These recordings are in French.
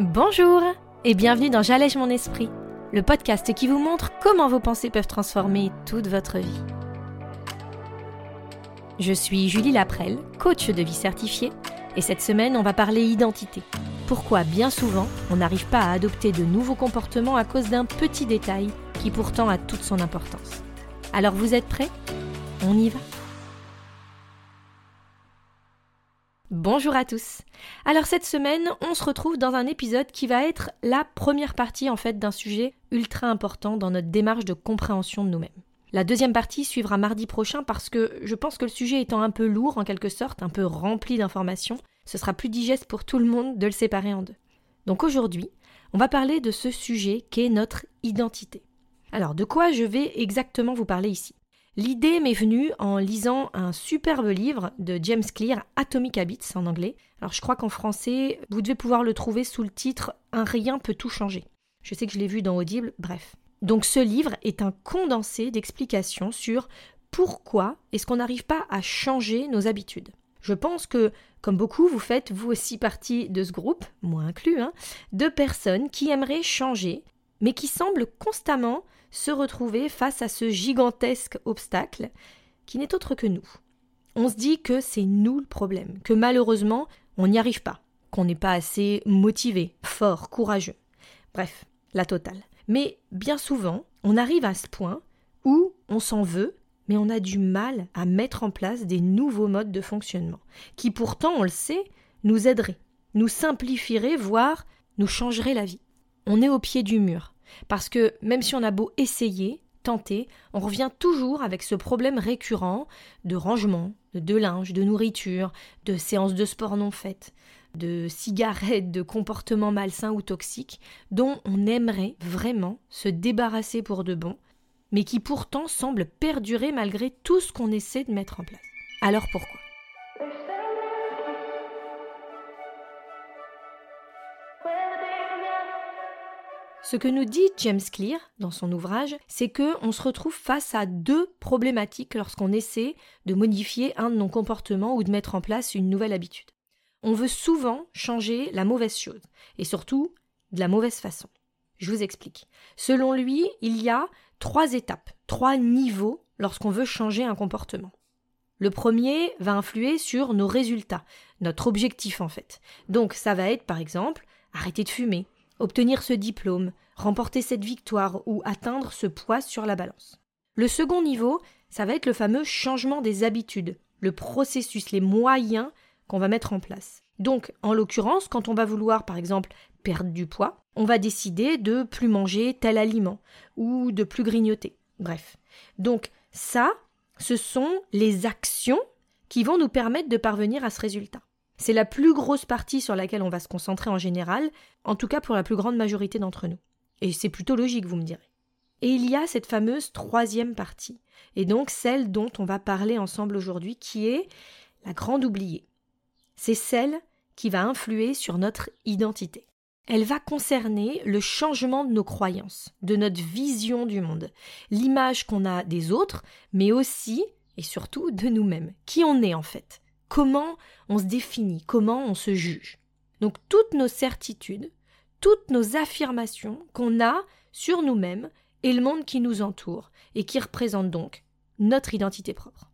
Bonjour et bienvenue dans J'allège mon esprit, le podcast qui vous montre comment vos pensées peuvent transformer toute votre vie. Je suis Julie Laprelle, coach de vie certifiée, et cette semaine on va parler identité. Pourquoi bien souvent on n'arrive pas à adopter de nouveaux comportements à cause d'un petit détail qui pourtant a toute son importance. Alors vous êtes prêts? On y va? Bonjour à tous. Alors cette semaine, on se retrouve dans un épisode qui va être la première partie en fait d'un sujet ultra important dans notre démarche de compréhension de nous-mêmes. La deuxième partie suivra mardi prochain parce que je pense que le sujet étant un peu lourd en quelque sorte, un peu rempli d'informations, ce sera plus digeste pour tout le monde de le séparer en deux. Donc aujourd'hui, on va parler de ce sujet qu'est notre identité. Alors de quoi je vais exactement vous parler ici? L'idée m'est venue en lisant un superbe livre de James Clear, Atomic Habits en anglais. Alors je crois qu'en français, vous devez pouvoir le trouver sous le titre Un rien peut tout changer. Je sais que je l'ai vu dans Audible, bref. Donc ce livre est un condensé d'explications sur pourquoi est-ce qu'on n'arrive pas à changer nos habitudes. Je pense que, comme beaucoup, vous faites vous aussi partie de ce groupe, moi inclus, hein, de personnes qui aimeraient changer, mais qui semblent constamment se retrouver face à ce gigantesque obstacle qui n'est autre que nous. On se dit que c'est nous le problème, que malheureusement on n'y arrive pas, qu'on n'est pas assez motivé, fort, courageux. Bref, la totale. Mais bien souvent, on arrive à ce point où on s'en veut, mais on a du mal à mettre en place des nouveaux modes de fonctionnement, qui pourtant, on le sait, nous aideraient, nous simplifieraient, voire nous changeraient la vie. On est au pied du mur. Parce que même si on a beau essayer, tenter, on revient toujours avec ce problème récurrent de rangement, de linge, de nourriture, de séances de sport non faites, de cigarettes, de comportements malsains ou toxiques, dont on aimerait vraiment se débarrasser pour de bon, mais qui pourtant semblent perdurer malgré tout ce qu'on essaie de mettre en place. Alors pourquoi? Ce que nous dit James Clear dans son ouvrage, c'est que on se retrouve face à deux problématiques lorsqu'on essaie de modifier un de nos comportements ou de mettre en place une nouvelle habitude. On veut souvent changer la mauvaise chose et surtout de la mauvaise façon. Je vous explique. Selon lui, il y a trois étapes, trois niveaux lorsqu'on veut changer un comportement. Le premier va influer sur nos résultats, notre objectif en fait. Donc ça va être par exemple arrêter de fumer, obtenir ce diplôme, remporter cette victoire ou atteindre ce poids sur la balance. Le second niveau, ça va être le fameux changement des habitudes, le processus, les moyens qu'on va mettre en place. Donc, en l'occurrence, quand on va vouloir, par exemple, perdre du poids, on va décider de plus manger tel aliment ou de plus grignoter. Bref. Donc, ça, ce sont les actions qui vont nous permettre de parvenir à ce résultat. C'est la plus grosse partie sur laquelle on va se concentrer en général, en tout cas pour la plus grande majorité d'entre nous. Et c'est plutôt logique, vous me direz. Et il y a cette fameuse troisième partie, et donc celle dont on va parler ensemble aujourd'hui, qui est la grande oubliée. C'est celle qui va influer sur notre identité. Elle va concerner le changement de nos croyances, de notre vision du monde, l'image qu'on a des autres, mais aussi et surtout de nous-mêmes, qui on est en fait? Comment on se définit, comment on se juge? Donc toutes nos certitudes, toutes nos affirmations qu'on a sur nous-mêmes et le monde qui nous entoure et qui représentent donc notre identité propre.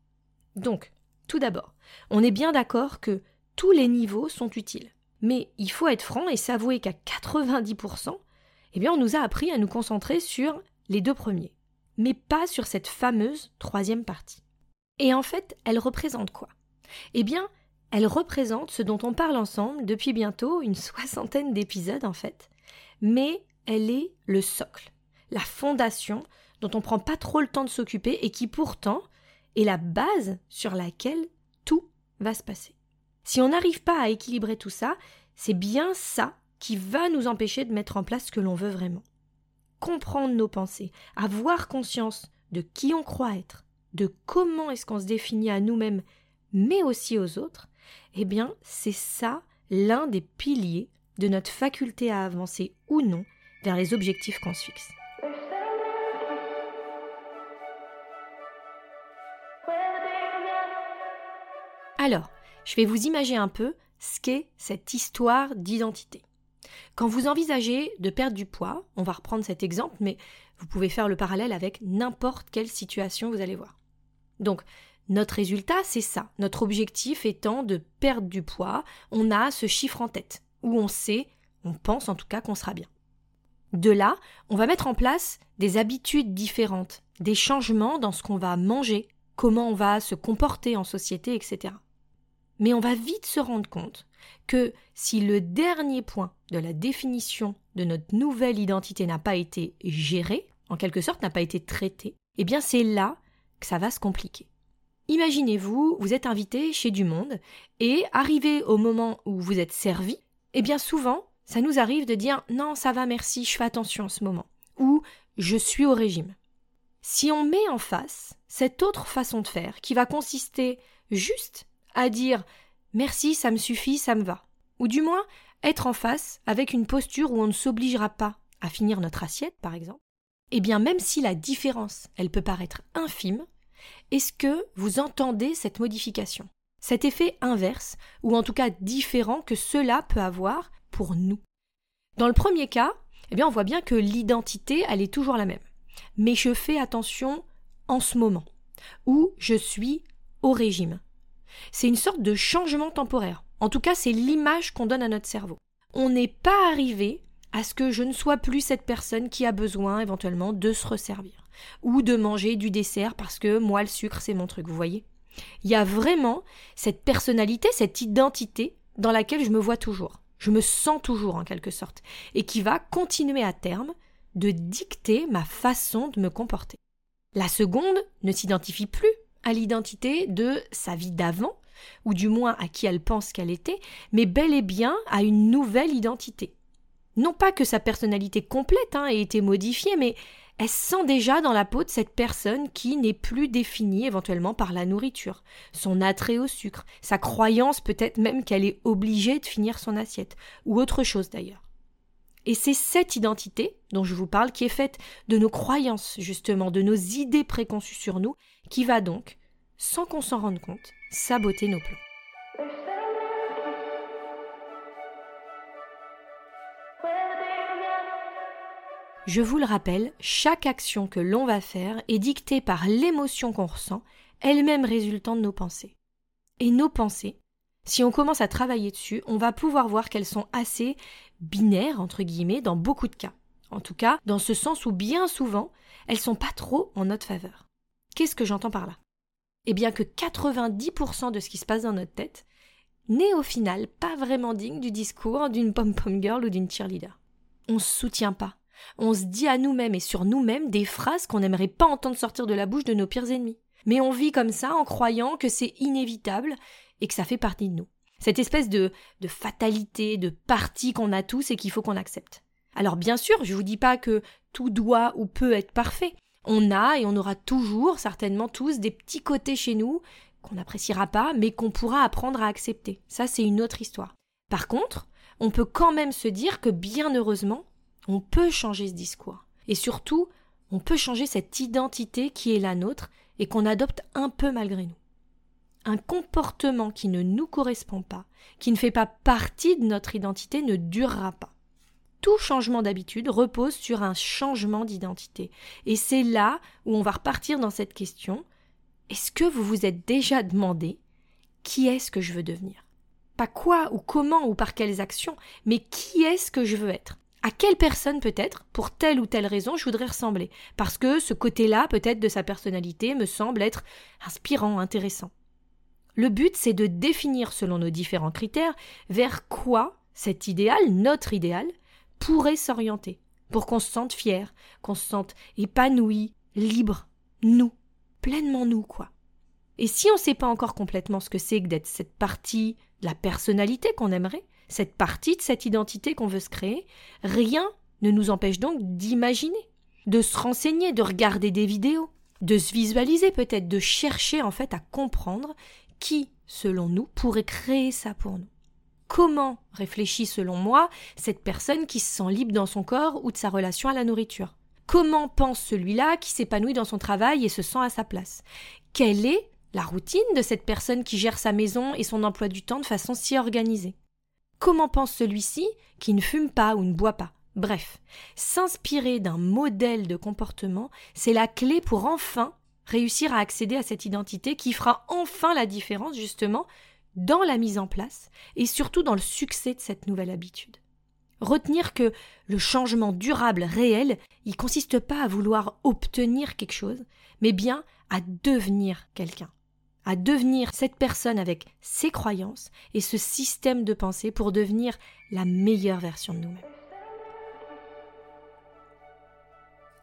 Donc, tout d'abord, on est bien d'accord que tous les niveaux sont utiles. Mais il faut être franc et s'avouer qu'à 90%, eh bien, on nous a appris à nous concentrer sur les deux premiers, mais pas sur cette fameuse troisième partie. Et en fait, elle représente quoi? Eh bien, elle représente ce dont on parle ensemble depuis bientôt une soixantaine d'épisodes en fait, mais elle est le socle, la fondation dont on prend pas trop le temps de s'occuper et qui pourtant est la base sur laquelle tout va se passer. Si on n'arrive pas à équilibrer tout ça, c'est bien ça qui va nous empêcher de mettre en place ce que l'on veut vraiment. Comprendre nos pensées, avoir conscience de qui on croit être, de comment est-ce qu'on se définit à nous-mêmes mais aussi aux autres, eh bien, c'est ça l'un des piliers de notre faculté à avancer ou non vers les objectifs qu'on se fixe. Alors, je vais vous imaginer un peu ce qu'est cette histoire d'identité. Quand vous envisagez de perdre du poids, on va reprendre cet exemple, mais vous pouvez faire le parallèle avec n'importe quelle situation, vous allez voir. Donc, notre résultat, c'est ça. Notre objectif étant de perdre du poids, on a ce chiffre en tête, où on sait, on pense en tout cas qu'on sera bien. De là, on va mettre en place des habitudes différentes, des changements dans ce qu'on va manger, comment on va se comporter en société, etc. Mais on va vite se rendre compte que si le dernier point de la définition de notre nouvelle identité n'a pas été géré, en quelque sorte n'a pas été traité, eh bien c'est là que ça va se compliquer. Imaginez-vous, vous êtes invité chez du monde et arrivé au moment où vous êtes servi, eh bien souvent, ça nous arrive de dire non, ça va, merci, je fais attention en ce moment, ou je suis au régime. Si on met en face cette autre façon de faire qui va consister juste à dire merci, ça me suffit, ça me va, ou du moins être en face avec une posture où on ne s'obligera pas à finir notre assiette, par exemple, eh bien même si la différence, elle peut paraître infime, est-ce que vous entendez cette modification Cet effet inverse, ou en tout cas différent que cela peut avoir pour nous? Dans le premier cas, eh bien on voit bien que l'identité, elle est toujours la même. Mais je fais attention en ce moment, où je suis au régime. C'est une sorte de changement temporaire. En tout cas, c'est l'image qu'on donne à notre cerveau. On n'est pas arrivé à ce que je ne sois plus cette personne qui a besoin éventuellement de se resservir ou de manger du dessert parce que moi le sucre c'est mon truc, vous voyez Il y a vraiment cette personnalité, cette identité dans laquelle je me vois toujours, je me sens toujours en quelque sorte, et qui va continuer à terme de dicter ma façon de me comporter. La seconde ne s'identifie plus à l'identité de sa vie d'avant, ou du moins à qui elle pense qu'elle était, mais bel et bien à une nouvelle identité. Non pas que sa personnalité complète hein, ait été modifiée, mais elle sent déjà dans la peau de cette personne qui n'est plus définie éventuellement par la nourriture, son attrait au sucre, sa croyance peut-être même qu'elle est obligée de finir son assiette, ou autre chose d'ailleurs. Et c'est cette identité dont je vous parle qui est faite de nos croyances, justement, de nos idées préconçues sur nous, qui va donc, sans qu'on s'en rende compte, saboter nos plans. Je vous le rappelle, chaque action que l'on va faire est dictée par l'émotion qu'on ressent, elle-même résultant de nos pensées. Et nos pensées, si on commence à travailler dessus, on va pouvoir voir qu'elles sont assez binaires, entre guillemets, dans beaucoup de cas. En tout cas, dans ce sens où bien souvent, elles sont pas trop en notre faveur. Qu'est-ce que j'entends par là? Eh bien que 90% de ce qui se passe dans notre tête n'est au final pas vraiment digne du discours d'une pom-pom girl ou d'une cheerleader. On se soutient pas, on se dit à nous-mêmes et sur nous-mêmes des phrases qu'on n'aimerait pas entendre sortir de la bouche de nos pires ennemis. Mais on vit comme ça en croyant que c'est inévitable et que ça fait partie de nous. Cette espèce de, fatalité, de partie qu'on a tous et qu'il faut qu'on accepte. Alors bien sûr, je vous dis pas que tout doit ou peut être parfait. On a et on aura toujours, certainement tous, des petits côtés chez nous qu'on n'appréciera pas, mais qu'on pourra apprendre à accepter. Ça, c'est une autre histoire. Par contre, on peut quand même se dire que bien heureusement, on peut changer ce discours. Et surtout, on peut changer cette identité qui est la nôtre et qu'on adopte un peu malgré nous. Un comportement qui ne nous correspond pas, qui ne fait pas partie de notre identité, ne durera pas. Tout changement d'habitude repose sur un changement d'identité. Et c'est là où on va repartir dans cette question. Est-ce que vous vous êtes déjà demandé qui est-ce que je veux devenir? Pas quoi ou comment ou par quelles actions, mais qui est-ce que je veux être? À quelle personne peut-être, pour telle ou telle raison, je voudrais ressembler, parce que ce côté-là, peut-être, de sa personnalité me semble être inspirant, intéressant. Le but, c'est de définir, selon nos différents critères, vers quoi cet idéal, notre idéal, pourrait s'orienter, pour qu'on se sente fier, qu'on se sente épanoui, libre, nous, pleinement nous, quoi. Et si on ne sait pas encore complètement ce que c'est que d'être cette partie de la personnalité qu'on aimerait, cette partie de cette identité qu'on veut se créer, rien ne nous empêche donc d'imaginer, de se renseigner, de regarder des vidéos, de se visualiser peut-être, de chercher en fait à comprendre qui, selon nous, pourrait créer ça pour nous. Comment réfléchit selon moi cette personne qui se sent libre dans son corps ou de sa relation à la nourriture? Comment pense celui-là qui s'épanouit dans son travail et se sent à sa place? Quelle est la routine de cette personne qui gère sa maison et son emploi du temps de façon si organisée? Comment pense celui-ci qui ne fume pas ou ne boit pas? Bref, s'inspirer d'un modèle de comportement, c'est la clé pour enfin réussir à accéder à cette identité qui fera enfin la différence justement dans la mise en place et surtout dans le succès de cette nouvelle habitude. Retenir que le changement durable réel, il consiste pas à vouloir obtenir quelque chose, mais bien à devenir quelqu'un, à devenir cette personne avec ses croyances et ce système de pensée pour devenir la meilleure version de nous-mêmes.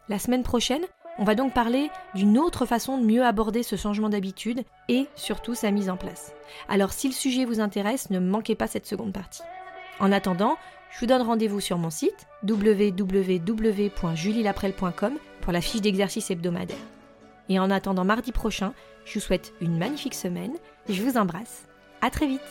La semaine prochaine, on va donc parler d'une autre façon de mieux aborder ce changement d'habitude et surtout sa mise en place. Alors si le sujet vous intéresse, ne manquez pas cette seconde partie. En attendant, je vous donne rendez-vous sur mon site www.julielaprel.com pour la fiche d'exercice hebdomadaire. Et en attendant mardi prochain, je vous souhaite une magnifique semaine, je vous embrasse, à très vite